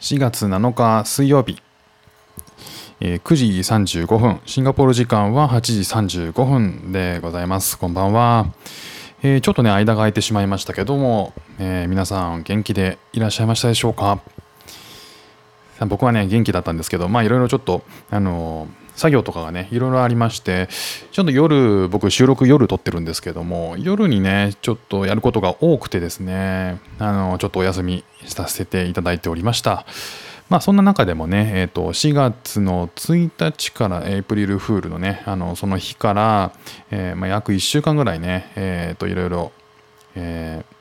4月7日水曜日、えー9時35分。シンガポール時間は8時35分でございます。こんばんは、えーちょっとね間が空いてしまいましたけども、えー皆さん元気でいらっしゃいましたでしょうか？僕はね元気だったんですけどまあいろいろちょっとあの作業とかがねいろいろありましてちょっと夜僕収録夜撮ってるんですけども夜にねちょっとやることが多くてですねあのちょっとお休みさせていただいておりました。まあそんな中でもね、えー、と4月の1日からエイプリルフールのねあのその日から、えーまあ、約1週間ぐらいね、えー、といろいろ、えー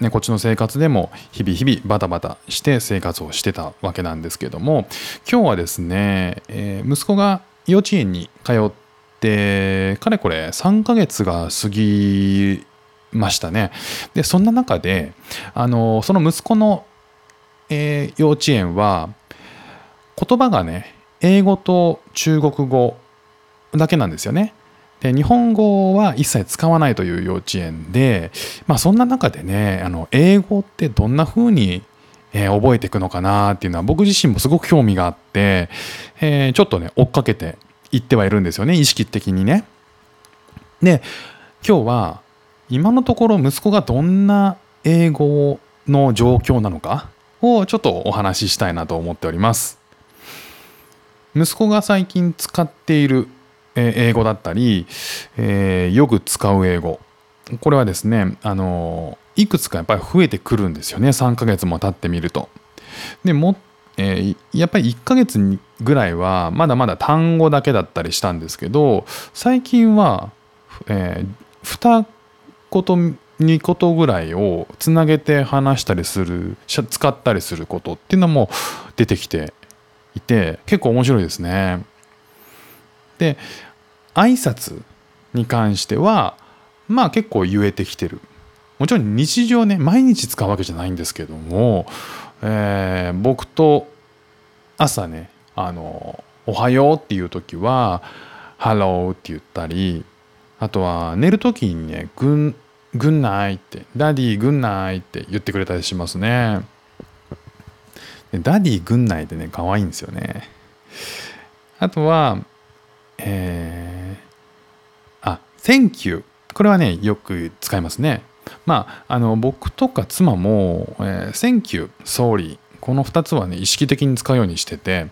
ね、こっちの生活でも日々日々バタバタして生活をしてたわけなんですけども今日はですね、えー息子が幼稚園に通ってかれこれ3ヶ月が過ぎましたね。でそんな中であのその息子の、えー幼稚園は言葉がね英語と中国語だけなんですよね。日本語は一切使わないという幼稚園で、まあ、そんな中でねあの英語ってどんな風に、え覚えていくのかなっていうのは僕自身もすごく興味があって、えーちょっとね追っかけていってはいるんですよね意識的にね。で今日は今のところ息子がどんな英語の状況なのかをちょっとお話ししたいなと思っております。息子が最近使っているえ英語だったり、えーよく使う英語これはですねあのいくつかやっぱり増えてくるんですよね3ヶ月も経ってみると。でも、えーやっぱり1ヶ月ぐらいはまだまだ単語だけだったりしたんですけど最近は、えー、2言2言ぐらいをつなげて話したりする使ったりすることっていうのも出てきていて結構面白いですね。で挨拶に関してはまあ結構言えてきてる。もちろん日常ね毎日使うわけじゃないんですけども、えー僕と朝ねあの「おはよう」っていう時は「Hello」って言ったりあとは寝る時にね「 Good good night」って「 Daddy good night」って言ってくれたりしますね。 Daddy good night ってね可愛いんですよね。あとはえー、あ、Thank you。これはね、よく使いますね。まあ、あの、僕とか妻も、えー Thank you, Sorry。この2つはね、意識的に使うようにしてて、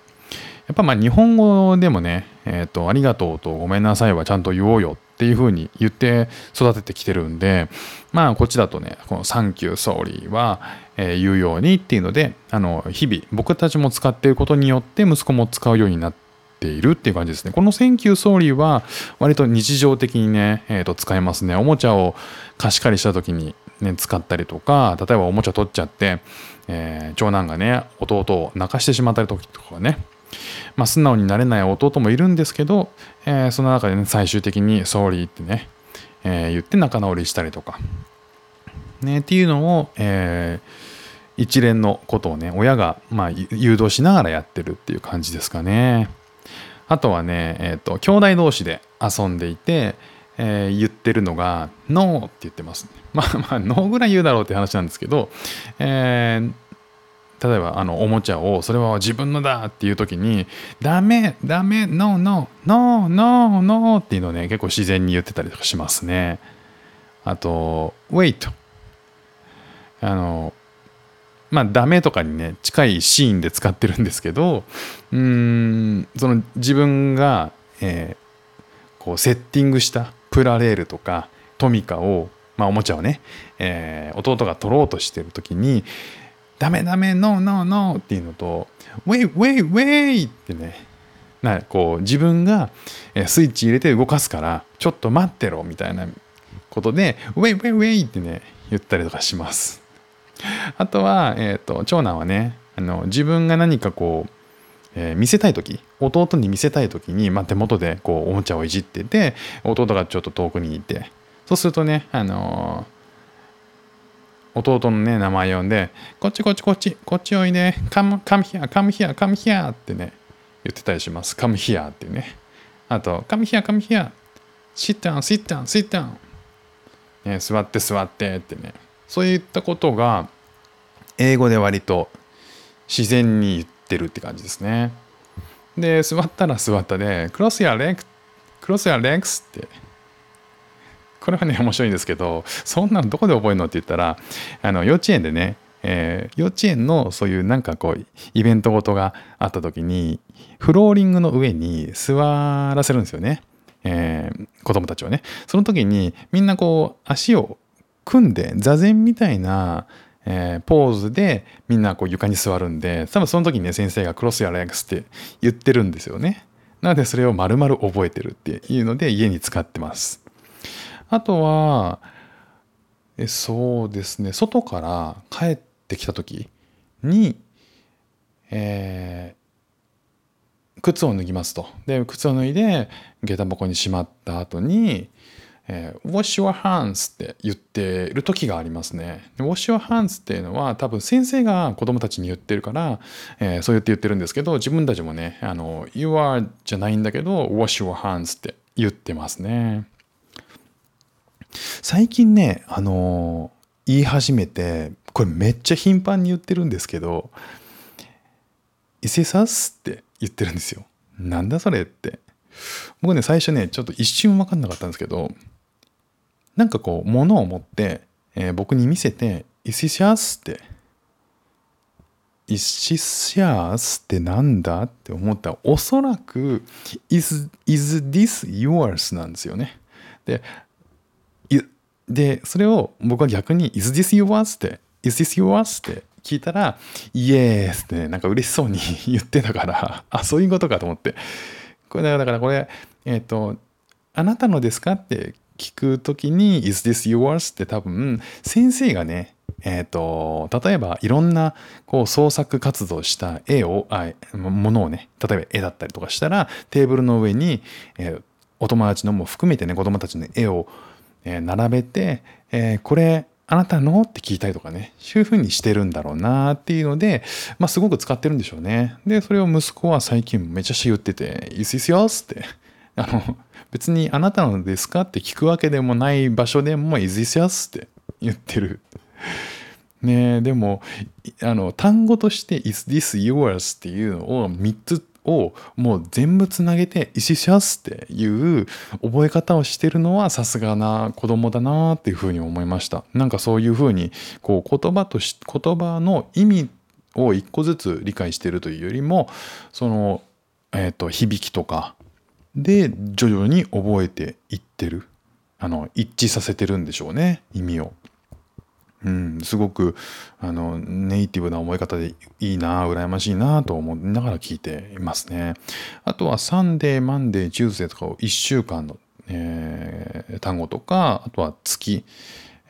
やっぱまあ日本語でもね、えっ、と、ありがとうとごめんなさいはちゃんと言おうよっていうふうに言って育ててきてるんで、まあこっちだとね、この Thank you, Sorry は、えー言うようにっていうので、あの、日々僕たちも使っていることによって息子も使うようになっているっていう感じですね。この Thank you, Sorry は割と日常的にね、えーと使えますね。おもちゃを貸し借りした時に、ね、使ったりとか、例えばおもちゃ取っちゃって、えー長男がね、弟を泣かしてしまった時とかね、まあ、素直になれない弟もいるんですけど、えーその中でね、最終的に Sorry ってね、えー言って仲直りしたりとか、ね、っていうのを、え一連のことをね、親が、まあ、誘導しながらやってるっていう感じですかね。あとはね、えっ、と、兄弟同士で遊んでいて、えー言ってるのが、ノーって言ってます、ね。まあまあ、ノーぐらい言うだろうって話なんですけど、えー例えばあのおもちゃをそれは自分のだっていう時にダメダメノーノーノーノーノーっていうのをね結構自然に言ってたりとかしますねあと wait あのまあダメとかにね近いシーンで使ってるんですけどうんその自分が、えーこうセッティングしたプラレールとかトミカを、まあ、おもちゃをね、えー弟が取ろうとしてる時にダメダメノーノーノーっていうのとウェイウェイウェイってねなこう自分がスイッチ入れて動かすからちょっと待ってろみたいなことでウェイウェイウェイってね言ったりとかします。あとは、えー、と長男はねあの自分が何かこう、えー見せたい時弟に見せたい時に、まあ、手元でこうおもちゃをいじってて弟がちょっと遠くにいてそうするとねあのー弟のね名前呼んで「こっちこっちこっちこっちおいで come, come here come here come here」ってね言ってたりします「come here」ってね。あと「come here come here sit down sit down sit down」ね、座って座ってってね。そういったことが英語で割と自然に言ってるって感じですね。で、座ったら座ったで、クロスやレック、クロスやレックスって。これはね、面白いんですけど、そんなのどこで覚えるのって言ったら、あの幼稚園でね、えー、幼稚園のそういうなんかこうイベントごとがあった時にフローリングの上に座らせるんですよね、えー、子供たちをねその時にみんなこう足を組んで座禅みたいな、えー、ポーズでみんなこう床に座るんで多分その時にね先生がクロスやレックスって言ってるんですよね。なのでそれを丸々覚えてるっていうので家に使ってます。あとはえそうですね。外から帰ってきた時に、えー、靴を脱ぎますと。で靴を脱いで下駄箱にしまった後にえー、wash your hands って言ってる時がありますね。wash your hands っていうのは多分先生が子供たちに言ってるから、えー、そう言って言ってるんですけど、自分たちもね、あの、you are じゃないんだけど、wash your hands って言ってますね。最近ね、あの言い始めて、これめっちゃ頻繁に言ってるんですけど、伊勢さすって言ってるんですよ。なんだそれって。僕ね、最初ね、ちょっと一瞬分かんなかったんですけど、なんかこう物を持って、えー、僕に見せて「イシシャス」って「イシシャスってなんだ?」って思ったらおそらく「is, is this yours?」なんですよね。ででそれを僕は逆に「is this yours?」って「is this yours?」って聞いたら「イエース」ってねなんか嬉しそうに 言ってたからあそういうことかと思ってこれだからこれえっ、ー、と「あなたのですか?」って聞くときに「Is this yours?」って多分先生がねえーと、例えばいろんなこう創作活動した絵をあものをね例えば絵だったりとかしたらテーブルの上に、えー、お友達のも含めてね子供たちの絵を、えー、並べて、えー、これあなたの？って聞いたりとかねそういうふうにしてるんだろうなっていうので、まあ、すごく使ってるんでしょうねでそれを息子は最近めちゃし言ってて「Is this yours?」って あの別にあなたのですかって聞くわけでもない場所でも Is this yours? って言ってる。ねえでもあの単語として Is this yours? っていうのを3つをもう全部つなげて「Is this yours? っていう覚え方をしてるのはさすがな子供だなっていうふうに思いましたなんかそういうふうにこう言葉とし言葉の意味を一個ずつ理解してるというよりもその、えーと響きとかで徐々に覚えていってるあの一致させてるんでしょうね意味を。うん、すごくあのネイティブな覚え方でいいな羨ましいなと思いながら聞いていますね。あとは Sunday Monday Tuesday とかを1週間の、えー、単語とかあとは月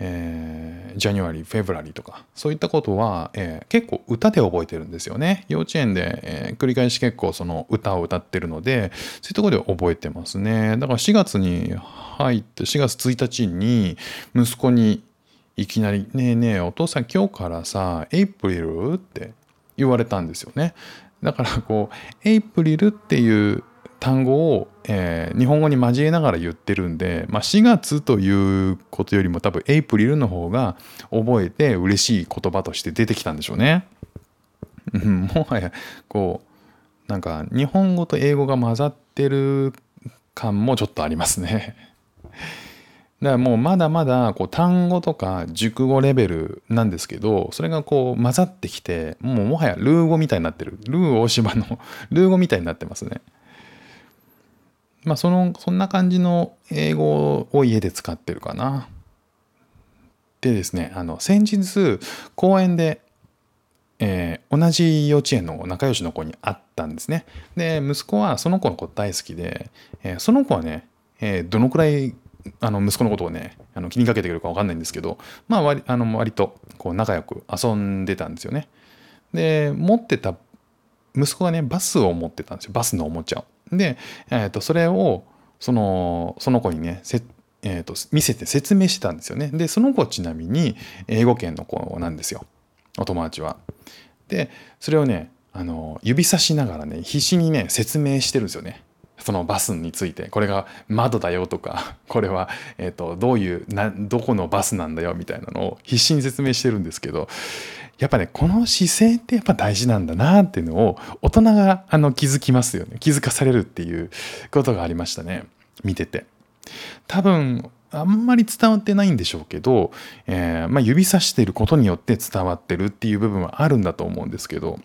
えー、 January、February とか、そういったことは、えー、結構歌で覚えてるんですよね。幼稚園で、えー、繰り返し結構その歌を歌ってるので、そういうところで覚えてますね。だから4月に入って、4月1日に息子にいきなり、ねえねえ、お父さん今日からさ、エイプリルって言われたんですよね。だからこう、エイプリルっていう単語を、えー、日本語に交えながら言ってるんで、まあ、4月ということよりも多分エイプリルの方が覚えて嬉しい言葉として出てきたんでしょうね。もはやこうなんか日本語と英語が混ざってる感もちょっとありますね。だからもうまだまだこう単語とか熟語レベルなんですけどそれがこう混ざってきてもうもはやルー語みたいになってるルー大芝の ルー語みたいになってますね。まあそのそんな感じの英語を家で使ってるかな。でですねあの先日公園で、えー、同じ幼稚園の仲良しの子に会ったんですね。で息子はその子のこと大好きで、えー、その子はね、えー、どのくらいあの息子のことをねあの気にかけてくるか分かんないんですけどまあ割あの割とこう仲良く遊んでたんですよね。で持ってた息子がねバスを持ってたんですよバスのおもちゃを。で、えー、とそれをそのその子にねせ、えー、と見せて説明してたんですよね。でその子ちなみに英語圏の子なんですよお友達は。でそれをねあの指さしながらね必死にね説明してるんですよね。そのバスについてこれが窓だよとか これは、えーと、どういうなどこのバスなんだよみたいなのを必死に説明してるんですけどやっぱねこの姿勢ってやっぱ大事なんだなっていうのを大人があの気づきますよね気づかされるっていうことがありましたね見てて。多分あんまり伝わってないんでしょうけど、えー、まあ、指さしていることによって伝わってるっていう部分はあるんだと思うんですけど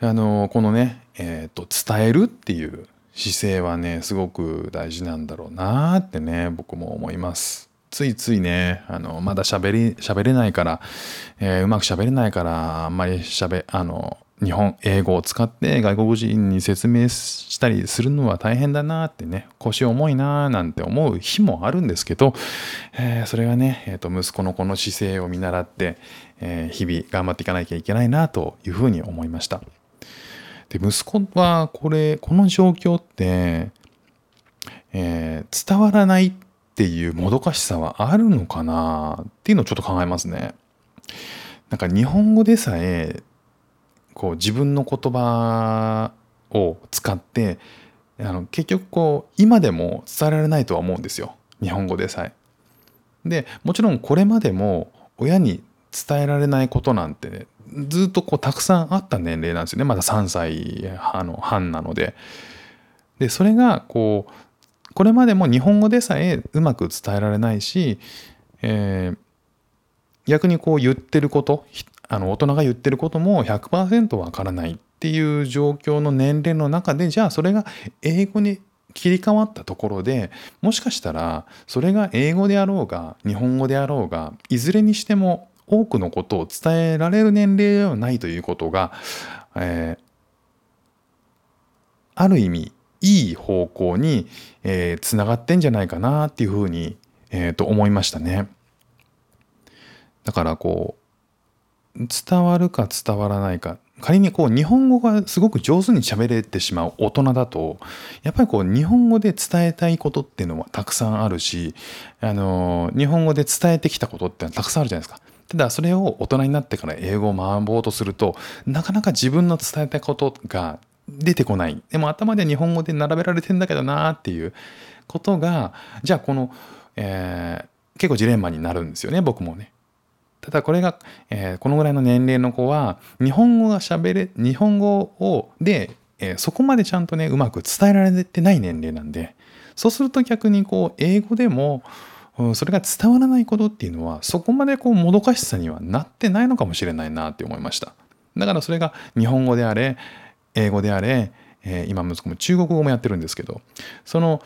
あのこのね、えーと、伝えるっていう姿勢はねすごく大事なんだろうなってね僕も思います。ついついねあのまだ喋り喋れないから、えー、うまく喋れないからあんまり喋あの日本英語を使って外国人に説明したりするのは大変だなってね腰重いななんて思う日もあるんですけど、えー、それがね、えーと、息子のこの姿勢を見習って、えー、日々頑張っていかなきゃいけないなというふうに思いました。で息子はこれこの状況って、えー、伝わらないっていうもどかしさはあるのかなっていうのをちょっと考えますね。なんか日本語でさえこう自分の言葉を使ってあの結局こう今でも伝えられないとは思うんですよ日本語でさえ。でもちろんこれまでも親に伝えられないことなんて、ずっとこうたくさんあった年齢なんですよねまだ3歳半なので。でそれがこうこれまでも日本語でさえうまく伝えられないし、えー、逆にこう言ってることあの大人が言ってることも100%わからないっていう状況の年齢の中でじゃあそれが英語に切り替わったところでもしかしたらそれが英語であろうが日本語であろうがいずれにしても多くのことを伝えられる年齢ではないということが、えー、ある意味いい方向に、えー、つながってんじゃないかなっていうふうに、えー、と思いましたね。だからこう伝わるか伝わらないか仮にこう日本語がすごく上手に喋れてしまう大人だとやっぱりこう日本語で伝えたいことっていうのはたくさんあるしあの日本語で伝えてきたことってのはたくさんあるじゃないですか。ただそれを大人になってから英語を学ぼうとするとなかなか自分の伝えたことが出てこないでも頭で日本語で並べられてんだけどなっていうことがじゃあこの、えー、結構ジレンマになるんですよね僕もね。ただこれが、えー、このぐらいの年齢の子は日本語が喋れ日本語をで、えー、そこまでちゃんとねうまく伝えられてない年齢なんでそうすると逆にこう英語でもそれが伝わらないことっていうのはそこまでこうもどかしさにはなってないのかもしれないなって思いました。だからそれが日本語であれ英語であれ、えー、今息子も中国語もやってるんですけどその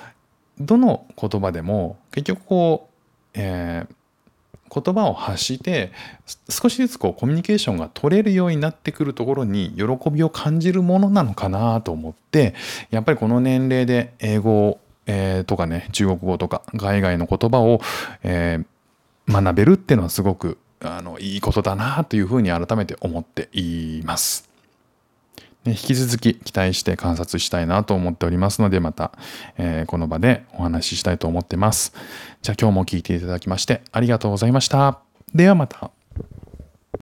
どの言葉でも結局こう、えー、言葉を発して少しずつこうコミュニケーションが取れるようになってくるところに喜びを感じるものなのかなと思ってやっぱりこの年齢で英語をえー、とかね中国語とか海外の言葉を、えー、学べるっていうのはすごくあのいいことだなというふうに改めて思っています。ね、引き続き期待して観察したいなと思っておりますのでまた、えー、この場でお話ししたいと思ってます。じゃあ今日も聞いていただきましてありがとうございました。ではまた。